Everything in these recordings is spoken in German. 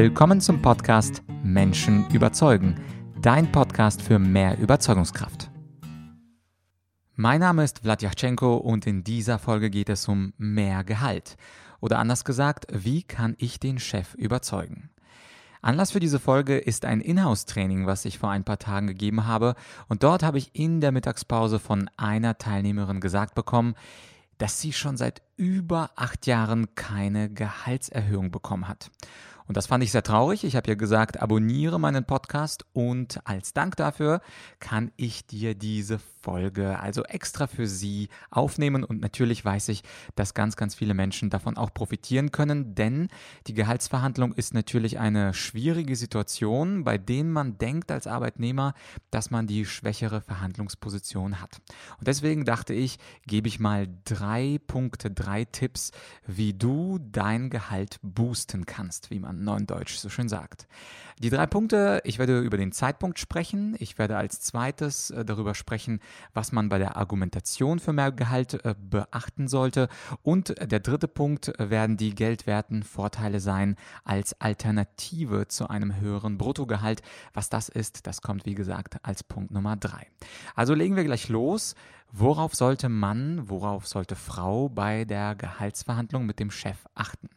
Willkommen zum Podcast Menschen überzeugen, dein Podcast für mehr Überzeugungskraft. Mein Name ist Vladyachenko und in dieser Folge geht es um mehr Gehalt. Oder anders gesagt, wie kann ich den Chef überzeugen? Anlass für diese Folge ist ein Inhouse-Training, was ich vor ein paar Tagen gegeben habe. Und dort habe ich in der Mittagspause von einer Teilnehmerin gesagt bekommen, dass sie schon seit über acht Jahren keine Gehaltserhöhung bekommen hat. Und das fand ich sehr traurig. Ich habe ja gesagt, abonniere meinen Podcast und als Dank dafür kann ich dir diese Folge also extra für Sie aufnehmen. Und natürlich weiß ich, dass ganz, ganz viele Menschen davon auch profitieren können, denn die Gehaltsverhandlung ist natürlich eine schwierige Situation, bei der man denkt als Arbeitnehmer, dass man die schwächere Verhandlungsposition hat. Und deswegen dachte ich, gebe ich mal drei Punkte, drei Tipps, wie du dein Gehalt boosten kannst, wie man Neudeutsch so schön sagt. Die drei Punkte, ich werde über den Zeitpunkt sprechen. Ich werde als zweites äh, darüber sprechen, was man bei der Argumentation für mehr Gehalt äh, beachten sollte. Und der dritte Punkt werden die geldwerten Vorteile sein als Alternative zu einem höheren Bruttogehalt. Was das ist, das kommt wie gesagt als Punkt Nummer drei. Also legen wir gleich los. Worauf sollte Mann, worauf sollte Frau bei der Gehaltsverhandlung mit dem Chef achten?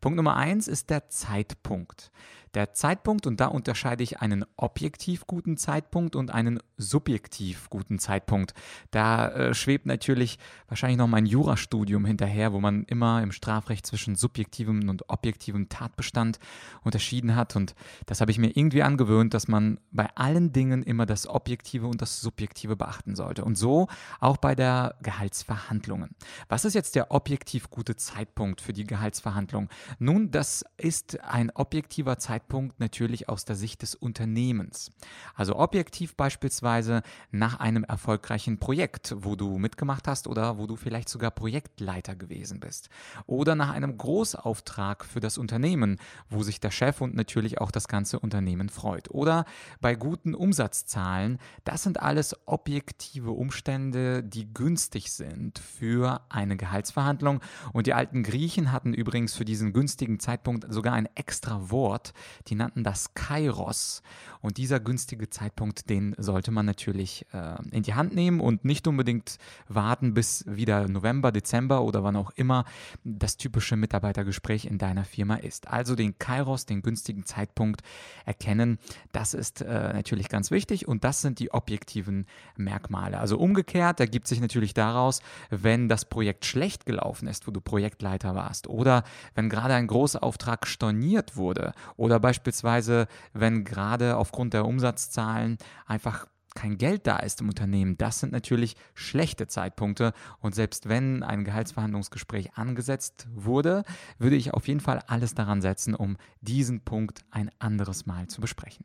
Punkt Nummer eins ist der Zeitpunkt. Der Zeitpunkt, und da unterscheide ich einen objektiv guten Zeitpunkt und einen subjektiv guten Zeitpunkt. Da äh, schwebt natürlich wahrscheinlich noch mein Jurastudium hinterher, wo man immer im Strafrecht zwischen subjektivem und objektivem Tatbestand unterschieden hat. Und das habe ich mir irgendwie angewöhnt, dass man bei allen Dingen immer das Objektive und das Subjektive beachten sollte. Und so auch bei der Gehaltsverhandlungen. Was ist jetzt der objektiv gute Zeitpunkt für die Gehaltsverhandlung? Nun, das ist ein objektiver Zeitpunkt Zeitpunkt natürlich aus der Sicht des Unternehmens. Also objektiv beispielsweise nach einem erfolgreichen Projekt, wo du mitgemacht hast oder wo du vielleicht sogar Projektleiter gewesen bist. Oder nach einem Großauftrag für das Unternehmen, wo sich der Chef und natürlich auch das ganze Unternehmen freut. Oder bei guten Umsatzzahlen. Das sind alles objektive Umstände, die günstig sind für eine Gehaltsverhandlung. Und die alten Griechen hatten übrigens für diesen günstigen Zeitpunkt sogar ein extra Wort, die nannten das Kairos. Und dieser günstige Zeitpunkt, den sollte man natürlich äh, in die Hand nehmen und nicht unbedingt warten, bis wieder November, Dezember oder wann auch immer das typische Mitarbeitergespräch in deiner Firma ist. Also den Kairos, den günstigen Zeitpunkt erkennen, das ist äh, natürlich ganz wichtig und das sind die objektiven Merkmale. Also umgekehrt ergibt sich natürlich daraus, wenn das Projekt schlecht gelaufen ist, wo du Projektleiter warst oder wenn gerade ein großer Auftrag storniert wurde oder beispielsweise, wenn gerade aufgrund der Umsatzzahlen einfach kein Geld da ist im Unternehmen, das sind natürlich schlechte Zeitpunkte. Und selbst wenn ein Gehaltsverhandlungsgespräch angesetzt wurde, würde ich auf jeden Fall alles daran setzen, um diesen Punkt ein anderes Mal zu besprechen.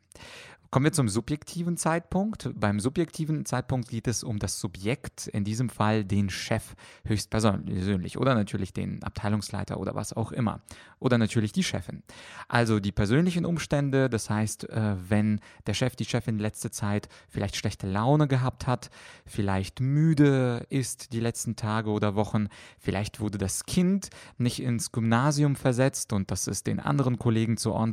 Kommen wir zum subjektiven Zeitpunkt. Beim subjektiven Zeitpunkt geht es um das Subjekt, in diesem Fall den Chef höchstpersönlich oder natürlich den Abteilungsleiter oder was auch immer. Oder natürlich die Chefin. Also die persönlichen Umstände, das heißt, äh, wenn der Chef, die Chefin letzte Zeit vielleicht schlechte Laune gehabt hat, vielleicht müde ist die letzten Tage oder Wochen, vielleicht wurde das Kind nicht ins Gymnasium versetzt und das ist den anderen Kollegen zu Ohren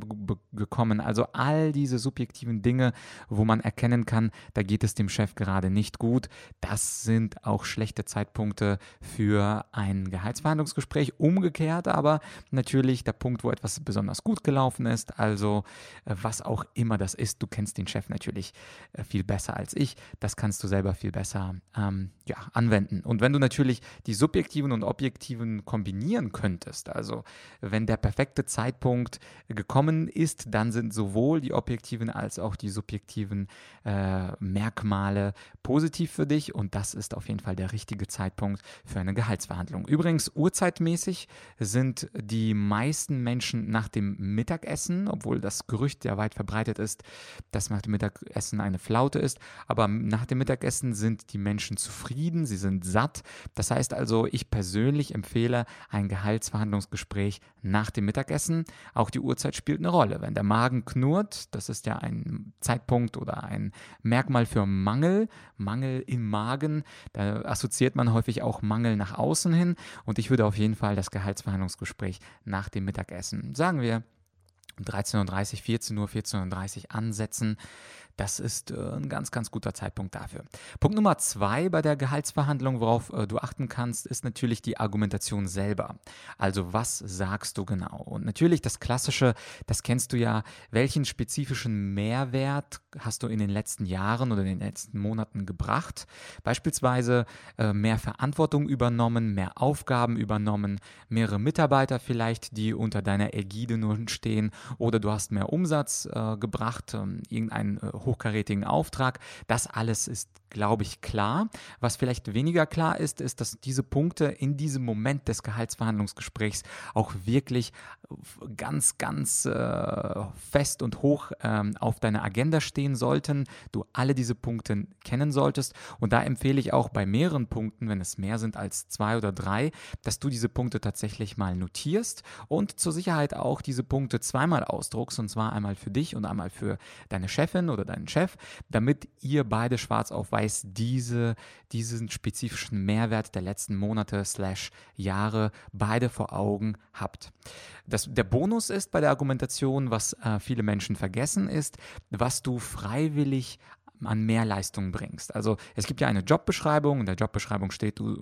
gekommen. Also all diese subjektiven Dinge Dinge, wo man erkennen kann, da geht es dem Chef gerade nicht gut. Das sind auch schlechte Zeitpunkte für ein Gehaltsverhandlungsgespräch. Umgekehrt aber natürlich der Punkt, wo etwas besonders gut gelaufen ist. Also äh, was auch immer das ist, du kennst den Chef natürlich äh, viel besser als ich. Das kannst du selber viel besser ähm, ja, anwenden. Und wenn du natürlich die subjektiven und objektiven kombinieren könntest, also wenn der perfekte Zeitpunkt gekommen ist, dann sind sowohl die objektiven als auch die subjektiven äh, Merkmale positiv für dich und das ist auf jeden Fall der richtige Zeitpunkt für eine Gehaltsverhandlung. Übrigens, urzeitmäßig sind die meisten Menschen nach dem Mittagessen, obwohl das Gerücht ja weit verbreitet ist, dass nach dem Mittagessen eine Flaute ist, aber nach dem Mittagessen sind die Menschen zufrieden, sie sind satt. Das heißt also, ich persönlich empfehle ein Gehaltsverhandlungsgespräch nach dem Mittagessen. Auch die Uhrzeit spielt eine Rolle. Wenn der Magen knurrt, das ist ja ein Zeitpunkt oder ein Merkmal für Mangel, Mangel im Magen. Da assoziiert man häufig auch Mangel nach außen hin. Und ich würde auf jeden Fall das Gehaltsverhandlungsgespräch nach dem Mittagessen, sagen wir, 13.30 14 Uhr, 14.30 Uhr ansetzen. Das ist äh, ein ganz, ganz guter Zeitpunkt dafür. Punkt Nummer zwei bei der Gehaltsverhandlung, worauf äh, du achten kannst, ist natürlich die Argumentation selber. Also was sagst du genau? Und natürlich das Klassische, das kennst du ja, welchen spezifischen Mehrwert hast du in den letzten Jahren oder in den letzten Monaten gebracht? Beispielsweise äh, mehr Verantwortung übernommen, mehr Aufgaben übernommen, mehrere Mitarbeiter vielleicht, die unter deiner Ägide nun stehen oder du hast mehr Umsatz gebracht, ähm, irgendein äh, hochkarätigen Auftrag. Das alles ist, glaube ich, klar. Was vielleicht weniger klar ist, ist, dass diese Punkte in diesem Moment des Gehaltsverhandlungsgesprächs auch wirklich ganz, ganz äh, fest und hoch ähm, auf deiner Agenda stehen sollten. Du alle diese Punkte kennen solltest. Und da empfehle ich auch bei mehreren Punkten, wenn es mehr sind als zwei oder drei, dass du diese Punkte tatsächlich mal notierst und zur Sicherheit auch diese Punkte zweimal ausdruckst. Und zwar einmal für dich und einmal für deine Chefin oder deinen Chef, damit ihr beide schwarz auf weiß diese, diesen spezifischen Mehrwert der letzten Monate slash Jahre beide vor Augen habt. Das, der Bonus ist bei der Argumentation, was äh, viele Menschen vergessen, ist, was du freiwillig an mehr Leistung bringst. Also es gibt ja eine Jobbeschreibung, in der Jobbeschreibung steht, du,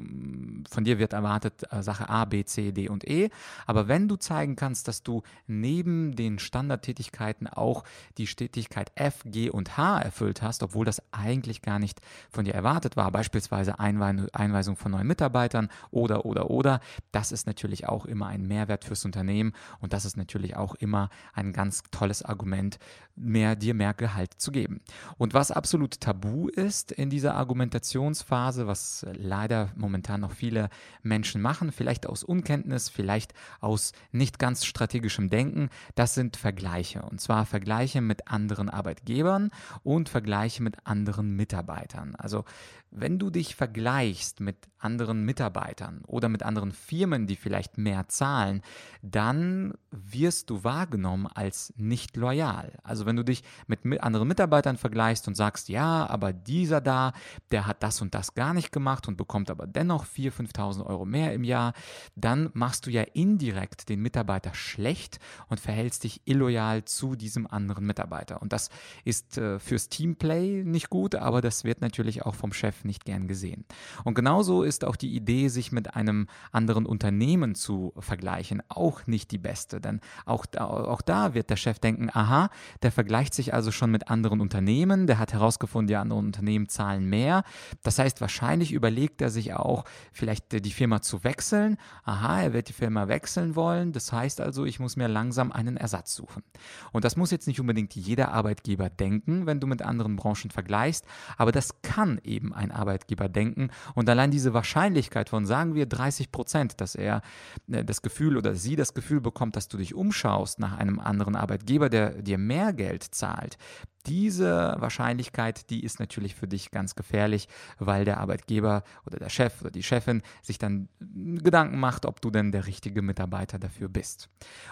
von dir wird erwartet äh, Sache A, B, C, D und E. Aber wenn du zeigen kannst, dass du neben den Standardtätigkeiten auch die Tätigkeit F, G und H erfüllt hast, obwohl das eigentlich gar nicht von dir erwartet war, beispielsweise Einweisung von neuen Mitarbeitern oder, oder, oder, das ist natürlich auch immer ein Mehrwert fürs Unternehmen und das ist natürlich auch immer ein ganz tolles Argument, mehr, dir mehr Gehalt zu geben. Und was absolut tabu ist in dieser Argumentationsphase, was leider momentan noch viele Menschen machen, vielleicht aus Unkenntnis, vielleicht aus nicht ganz strategischem Denken, das sind Vergleiche. Und zwar Vergleiche mit anderen Arbeitgebern und Vergleiche mit anderen Mitarbeitern. Also wenn du dich vergleichst mit anderen Mitarbeitern oder mit anderen Firmen, die vielleicht mehr zahlen, dann wirst du wahrgenommen als nicht loyal. Also wenn du dich mit anderen Mitarbeitern vergleichst und sagst, ja, aber dieser da, der hat das und das gar nicht gemacht und bekommt aber dennoch 4.000, 5.000 Euro mehr im Jahr, dann machst du ja indirekt den Mitarbeiter schlecht und verhältst dich illoyal zu diesem anderen Mitarbeiter. Und das ist äh, fürs Teamplay nicht gut, aber das wird natürlich auch vom Chef nicht gern gesehen. Und genauso ist auch die Idee, sich mit einem anderen Unternehmen zu vergleichen, auch nicht die beste. Denn auch, auch da wird der Chef denken, aha, der vergleicht sich also schon mit anderen Unternehmen, der hat herausgefunden, die anderen Unternehmen zahlen mehr. Das heißt, wahrscheinlich überlegt er sich auch, vielleicht die Firma zu wechseln. Aha, er wird die Firma wechseln wollen. Das heißt also, ich muss mir langsam einen Ersatz suchen. Und das muss jetzt nicht unbedingt jeder Arbeitgeber denken, wenn du mit anderen Branchen vergleichst, aber das kann eben ein Arbeitgeber denken. Und allein diese Wahrscheinlichkeit von, sagen wir, 30 Prozent, dass er äh, das Gefühl oder sie das Gefühl bekommt, dass du dich umschaust nach einem anderen Arbeitgeber, der dir mehr Geld zahlt, diese Wahrscheinlichkeit, die ist natürlich für dich ganz gefährlich, weil der Arbeitgeber oder der Chef oder die Chefin sich dann Gedanken macht, ob du denn der richtige Mitarbeiter dafür bist.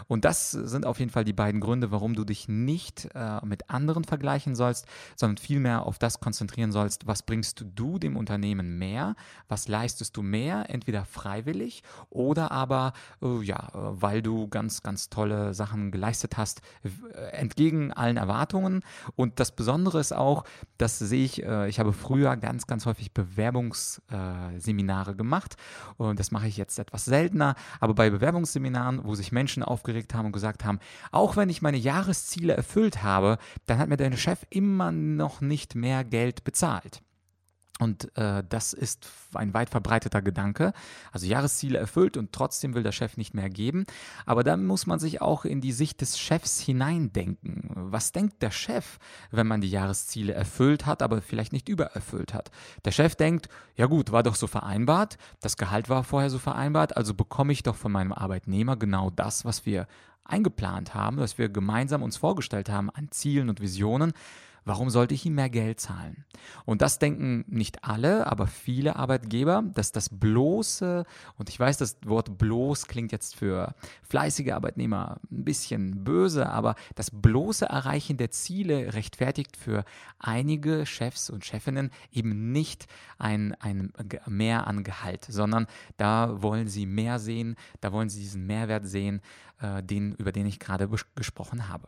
Und das sind auf jeden Fall die beiden Gründe, warum du dich nicht äh, mit anderen vergleichen sollst, sondern vielmehr auf das konzentrieren sollst, was bringst du dem Unternehmen mehr, was leistest du mehr, entweder freiwillig oder aber äh, ja, weil du ganz, ganz tolle Sachen geleistet hast, entgegen allen Erwartungen und und das Besondere ist auch, das sehe ich, äh, ich habe früher ganz, ganz häufig Bewerbungsseminare äh, gemacht und das mache ich jetzt etwas seltener, aber bei Bewerbungsseminaren, wo sich Menschen aufgeregt haben und gesagt haben, auch wenn ich meine Jahresziele erfüllt habe, dann hat mir dein Chef immer noch nicht mehr Geld bezahlt. Und äh, das ist ein weit verbreiteter Gedanke. Also Jahresziele erfüllt und trotzdem will der Chef nicht mehr geben. Aber dann muss man sich auch in die Sicht des Chefs hineindenken. Was denkt der Chef, wenn man die Jahresziele erfüllt hat, aber vielleicht nicht übererfüllt hat? Der Chef denkt, ja gut, war doch so vereinbart, das Gehalt war vorher so vereinbart, also bekomme ich doch von meinem Arbeitnehmer genau das, was wir eingeplant haben, was wir gemeinsam uns vorgestellt haben an Zielen und Visionen Warum sollte ich ihm mehr Geld zahlen? Und das denken nicht alle, aber viele Arbeitgeber, dass das bloße, und ich weiß, das Wort bloß klingt jetzt für fleißige Arbeitnehmer ein bisschen böse, aber das bloße Erreichen der Ziele rechtfertigt für einige Chefs und Chefinnen eben nicht ein, ein Mehr an Gehalt, sondern da wollen sie mehr sehen, da wollen sie diesen Mehrwert sehen, äh, den, über den ich gerade gesprochen habe.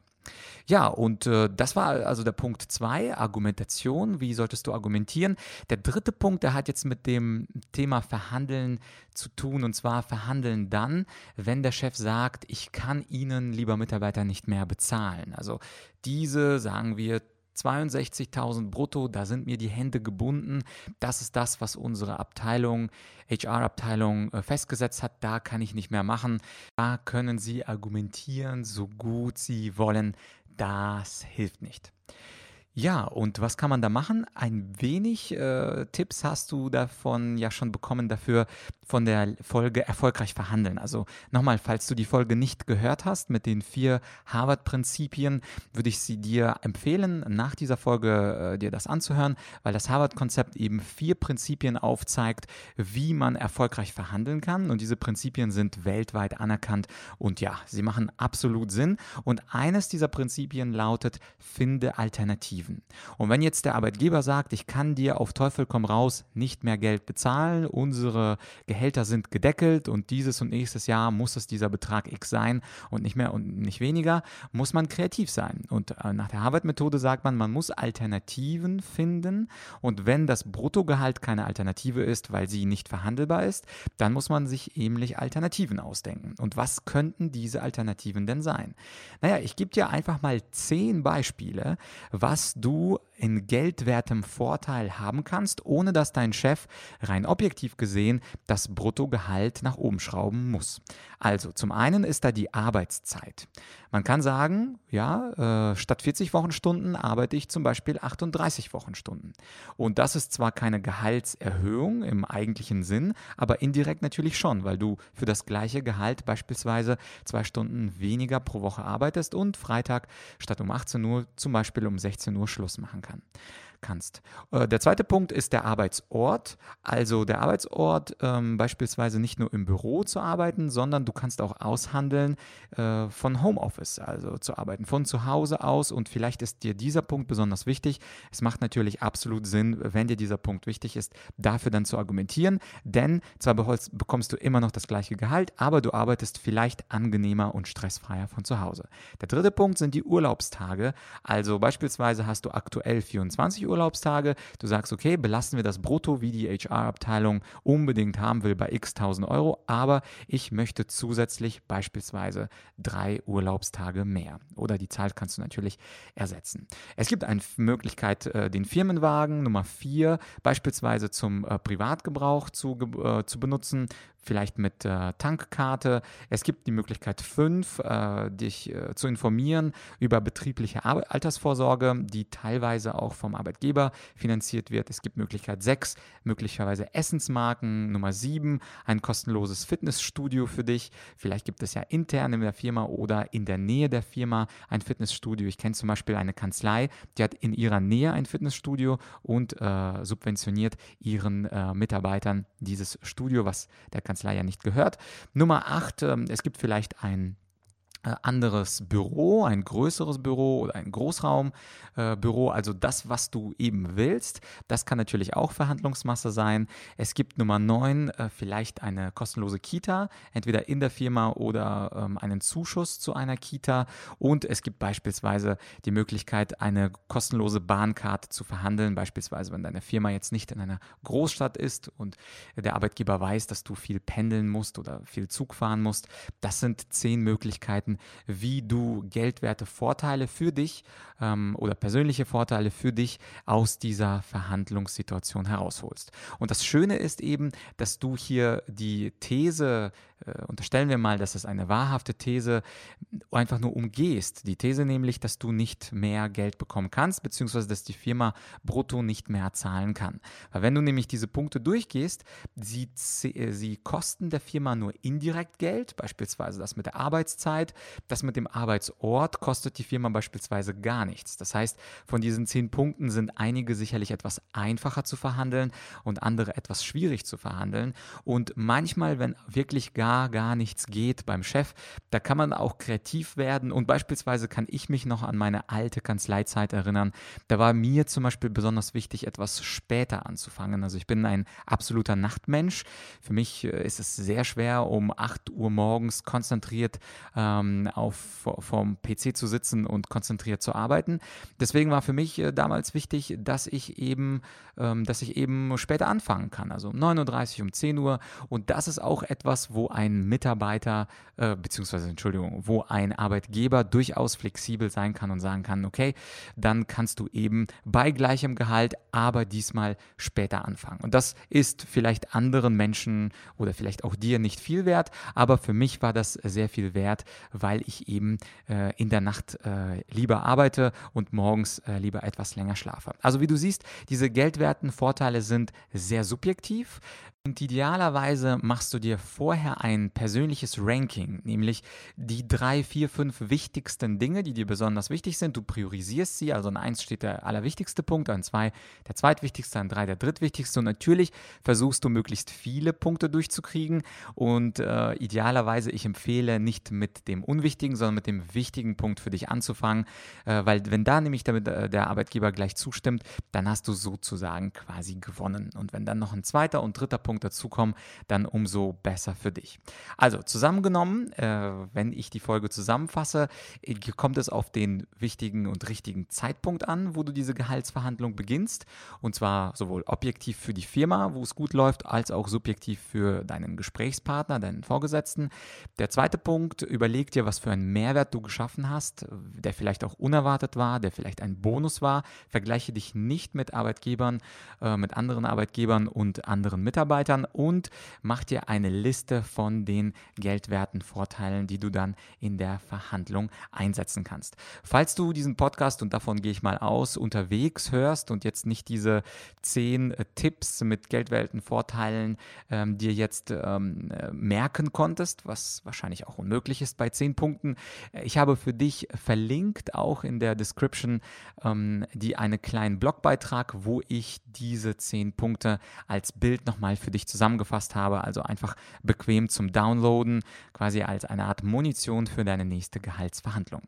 Ja, und äh, das war also der Punkt 2, Argumentation. Wie solltest du argumentieren? Der dritte Punkt, der hat jetzt mit dem Thema Verhandeln zu tun. Und zwar verhandeln dann, wenn der Chef sagt, ich kann Ihnen, lieber Mitarbeiter, nicht mehr bezahlen. Also diese, sagen wir, 62.000 brutto, da sind mir die Hände gebunden. Das ist das, was unsere Abteilung, HR-Abteilung äh, festgesetzt hat. Da kann ich nicht mehr machen. Da können Sie argumentieren, so gut Sie wollen. Das hilft nicht. Ja, und was kann man da machen? Ein wenig äh, Tipps hast du davon ja schon bekommen dafür von der Folge Erfolgreich verhandeln. Also nochmal, falls du die Folge nicht gehört hast mit den vier Harvard-Prinzipien, würde ich sie dir empfehlen, nach dieser Folge äh, dir das anzuhören, weil das Harvard-Konzept eben vier Prinzipien aufzeigt, wie man erfolgreich verhandeln kann. Und diese Prinzipien sind weltweit anerkannt und ja, sie machen absolut Sinn. Und eines dieser Prinzipien lautet, finde Alternativen. Alternativen. Und wenn jetzt der Arbeitgeber sagt, ich kann dir auf Teufel komm raus nicht mehr Geld bezahlen, unsere Gehälter sind gedeckelt und dieses und nächstes Jahr muss es dieser Betrag X sein und nicht mehr und nicht weniger, muss man kreativ sein. Und äh, nach der Harvard-Methode sagt man, man muss Alternativen finden und wenn das Bruttogehalt keine Alternative ist, weil sie nicht verhandelbar ist, dann muss man sich ähnlich Alternativen ausdenken. Und was könnten diese Alternativen denn sein? Naja, ich gebe dir einfach mal zehn Beispiele, was du in geldwertem Vorteil haben kannst, ohne dass dein Chef rein objektiv gesehen das Bruttogehalt nach oben schrauben muss. Also zum einen ist da die Arbeitszeit. Man kann sagen, ja, äh, statt 40 Wochenstunden arbeite ich zum Beispiel 38 Wochenstunden. Und das ist zwar keine Gehaltserhöhung im eigentlichen Sinn, aber indirekt natürlich schon, weil du für das gleiche Gehalt beispielsweise zwei Stunden weniger pro Woche arbeitest und Freitag statt um 18 Uhr zum Beispiel um 16 Uhr Schluss machen kann kannst. Äh, der zweite Punkt ist der Arbeitsort. Also der Arbeitsort ähm, beispielsweise nicht nur im Büro zu arbeiten, sondern du kannst auch aushandeln äh, von Homeoffice, also zu arbeiten von zu Hause aus. Und vielleicht ist dir dieser Punkt besonders wichtig. Es macht natürlich absolut Sinn, wenn dir dieser Punkt wichtig ist, dafür dann zu argumentieren. Denn zwar bekommst du immer noch das gleiche Gehalt, aber du arbeitest vielleicht angenehmer und stressfreier von zu Hause. Der dritte Punkt sind die Urlaubstage. Also beispielsweise hast du aktuell 24 Urlaubstage. Du sagst, okay, belassen wir das Brutto, wie die HR-Abteilung unbedingt haben will, bei x tausend Euro, aber ich möchte zusätzlich beispielsweise drei Urlaubstage mehr. Oder die Zahl kannst du natürlich ersetzen. Es gibt eine Möglichkeit, äh, den Firmenwagen Nummer vier beispielsweise zum äh, Privatgebrauch zu, äh, zu benutzen vielleicht mit äh, Tankkarte. Es gibt die Möglichkeit 5, äh, dich äh, zu informieren über betriebliche Ar Altersvorsorge, die teilweise auch vom Arbeitgeber finanziert wird. Es gibt Möglichkeit 6, möglicherweise Essensmarken. Nummer 7, ein kostenloses Fitnessstudio für dich. Vielleicht gibt es ja intern in der Firma oder in der Nähe der Firma ein Fitnessstudio. Ich kenne zum Beispiel eine Kanzlei, die hat in ihrer Nähe ein Fitnessstudio und äh, subventioniert ihren äh, Mitarbeitern dieses Studio, was der Kanzlei ja nicht gehört. Nummer 8, ähm, es gibt vielleicht ein äh, anderes Büro, ein größeres Büro oder ein Großraumbüro, äh, also das, was du eben willst. Das kann natürlich auch Verhandlungsmasse sein. Es gibt Nummer 9 äh, vielleicht eine kostenlose Kita, entweder in der Firma oder ähm, einen Zuschuss zu einer Kita. Und es gibt beispielsweise die Möglichkeit, eine kostenlose Bahnkarte zu verhandeln, beispielsweise wenn deine Firma jetzt nicht in einer Großstadt ist und der Arbeitgeber weiß, dass du viel pendeln musst oder viel Zug fahren musst. Das sind zehn Möglichkeiten, wie du geldwerte Vorteile für dich ähm, oder persönliche Vorteile für dich aus dieser Verhandlungssituation herausholst. Und das Schöne ist eben, dass du hier die These äh, unterstellen wir mal, dass es eine wahrhafte These einfach nur umgehst. Die These nämlich, dass du nicht mehr Geld bekommen kannst, beziehungsweise dass die Firma brutto nicht mehr zahlen kann. Weil wenn du nämlich diese Punkte durchgehst, sie, äh, sie kosten der Firma nur indirekt Geld, beispielsweise das mit der Arbeitszeit, das mit dem Arbeitsort kostet die Firma beispielsweise gar nichts. Das heißt, von diesen zehn Punkten sind einige sicherlich etwas einfacher zu verhandeln und andere etwas schwierig zu verhandeln. Und manchmal, wenn wirklich gar, gar nichts geht beim Chef, da kann man auch kreativ werden. Und beispielsweise kann ich mich noch an meine alte Kanzleizeit erinnern. Da war mir zum Beispiel besonders wichtig, etwas später anzufangen. Also ich bin ein absoluter Nachtmensch. Für mich äh, ist es sehr schwer, um 8 Uhr morgens konzentriert ähm, auf, vorm PC zu sitzen und konzentriert zu arbeiten. Deswegen war für mich äh, damals wichtig, dass ich eben, ähm, dass ich eben später anfangen kann. Also um 9.30 Uhr, um 10 Uhr. Und das ist auch etwas, wo ein Mitarbeiter, äh, beziehungsweise Entschuldigung, wo ein Arbeitgeber durchaus flexibel sein kann und sagen kann, okay, dann kannst du eben bei gleichem Gehalt, aber diesmal später anfangen. Und das ist vielleicht anderen Menschen oder vielleicht auch dir nicht viel wert, aber für mich war das sehr viel wert, weil ich eben äh, in der Nacht äh, lieber arbeite und morgens äh, lieber etwas länger schlafe. Also wie du siehst, diese geldwerten Vorteile sind sehr subjektiv. Und idealerweise machst du dir vorher ein persönliches Ranking, nämlich die drei, vier, fünf wichtigsten Dinge, die dir besonders wichtig sind. Du priorisierst sie, also an eins steht der allerwichtigste Punkt, an zwei der zweitwichtigste, an drei der drittwichtigste. Und natürlich versuchst du möglichst viele Punkte durchzukriegen. Und äh, idealerweise, ich empfehle nicht mit dem unwichtigen, sondern mit dem wichtigen Punkt für dich anzufangen, äh, weil wenn da nämlich damit, äh, der Arbeitgeber gleich zustimmt, dann hast du sozusagen quasi gewonnen. Und wenn dann noch ein zweiter und dritter Punkt Punkt dazukommen, dann umso besser für dich. Also zusammengenommen, äh, wenn ich die Folge zusammenfasse, äh, kommt es auf den wichtigen und richtigen Zeitpunkt an, wo du diese Gehaltsverhandlung beginnst. Und zwar sowohl objektiv für die Firma, wo es gut läuft, als auch subjektiv für deinen Gesprächspartner, deinen Vorgesetzten. Der zweite Punkt, überleg dir, was für einen Mehrwert du geschaffen hast, der vielleicht auch unerwartet war, der vielleicht ein Bonus war. Vergleiche dich nicht mit Arbeitgebern, äh, mit anderen Arbeitgebern und anderen Mitarbeitern Mitarbeitern und mach dir eine Liste von den geldwerten Vorteilen, die du dann in der Verhandlung einsetzen kannst. Falls du diesen Podcast, und davon gehe ich mal aus, unterwegs hörst und jetzt nicht diese zehn äh, Tipps mit geldwerten Vorteilen ähm, dir jetzt ähm, äh, merken konntest, was wahrscheinlich auch unmöglich ist bei zehn Punkten, äh, ich habe für dich verlinkt, auch in der Description, ähm, die einen kleinen Blogbeitrag, wo ich diese zehn Punkte als Bild nochmal für dich dich zusammengefasst habe, also einfach bequem zum Downloaden, quasi als eine Art Munition für deine nächste Gehaltsverhandlung.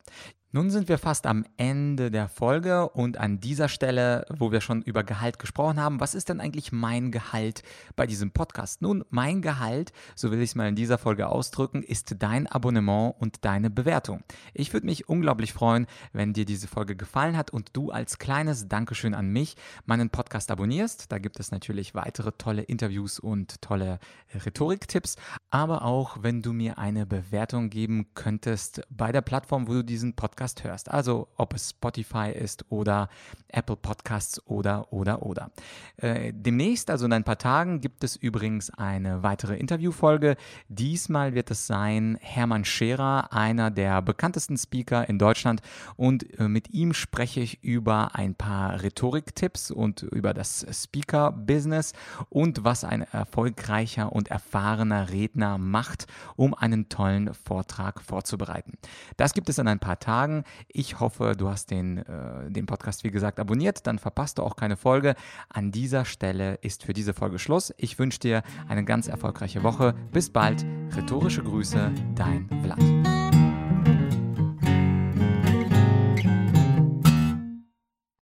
Nun sind wir fast am Ende der Folge und an dieser Stelle, wo wir schon über Gehalt gesprochen haben, was ist denn eigentlich mein Gehalt bei diesem Podcast? Nun, mein Gehalt, so will ich es mal in dieser Folge ausdrücken, ist dein Abonnement und deine Bewertung. Ich würde mich unglaublich freuen, wenn dir diese Folge gefallen hat und du als kleines Dankeschön an mich meinen Podcast abonnierst. Da gibt es natürlich weitere tolle Interviews und tolle Rhetoriktipps, aber auch wenn du mir eine Bewertung geben könntest bei der Plattform, wo du diesen Podcast Podcast hörst. Also ob es Spotify ist oder Apple Podcasts oder, oder, oder. Äh, demnächst, also in ein paar Tagen, gibt es übrigens eine weitere Interviewfolge. Diesmal wird es sein Hermann Scherer, einer der bekanntesten Speaker in Deutschland. Und äh, mit ihm spreche ich über ein paar Rhetoriktipps und über das Speaker-Business und was ein erfolgreicher und erfahrener Redner macht, um einen tollen Vortrag vorzubereiten. Das gibt es in ein paar Tagen sagen. Ich hoffe, du hast den, äh, den Podcast, wie gesagt, abonniert. Dann verpasst du auch keine Folge. An dieser Stelle ist für diese Folge Schluss. Ich wünsche dir eine ganz erfolgreiche Woche. Bis bald. Rhetorische Grüße, dein Vlad.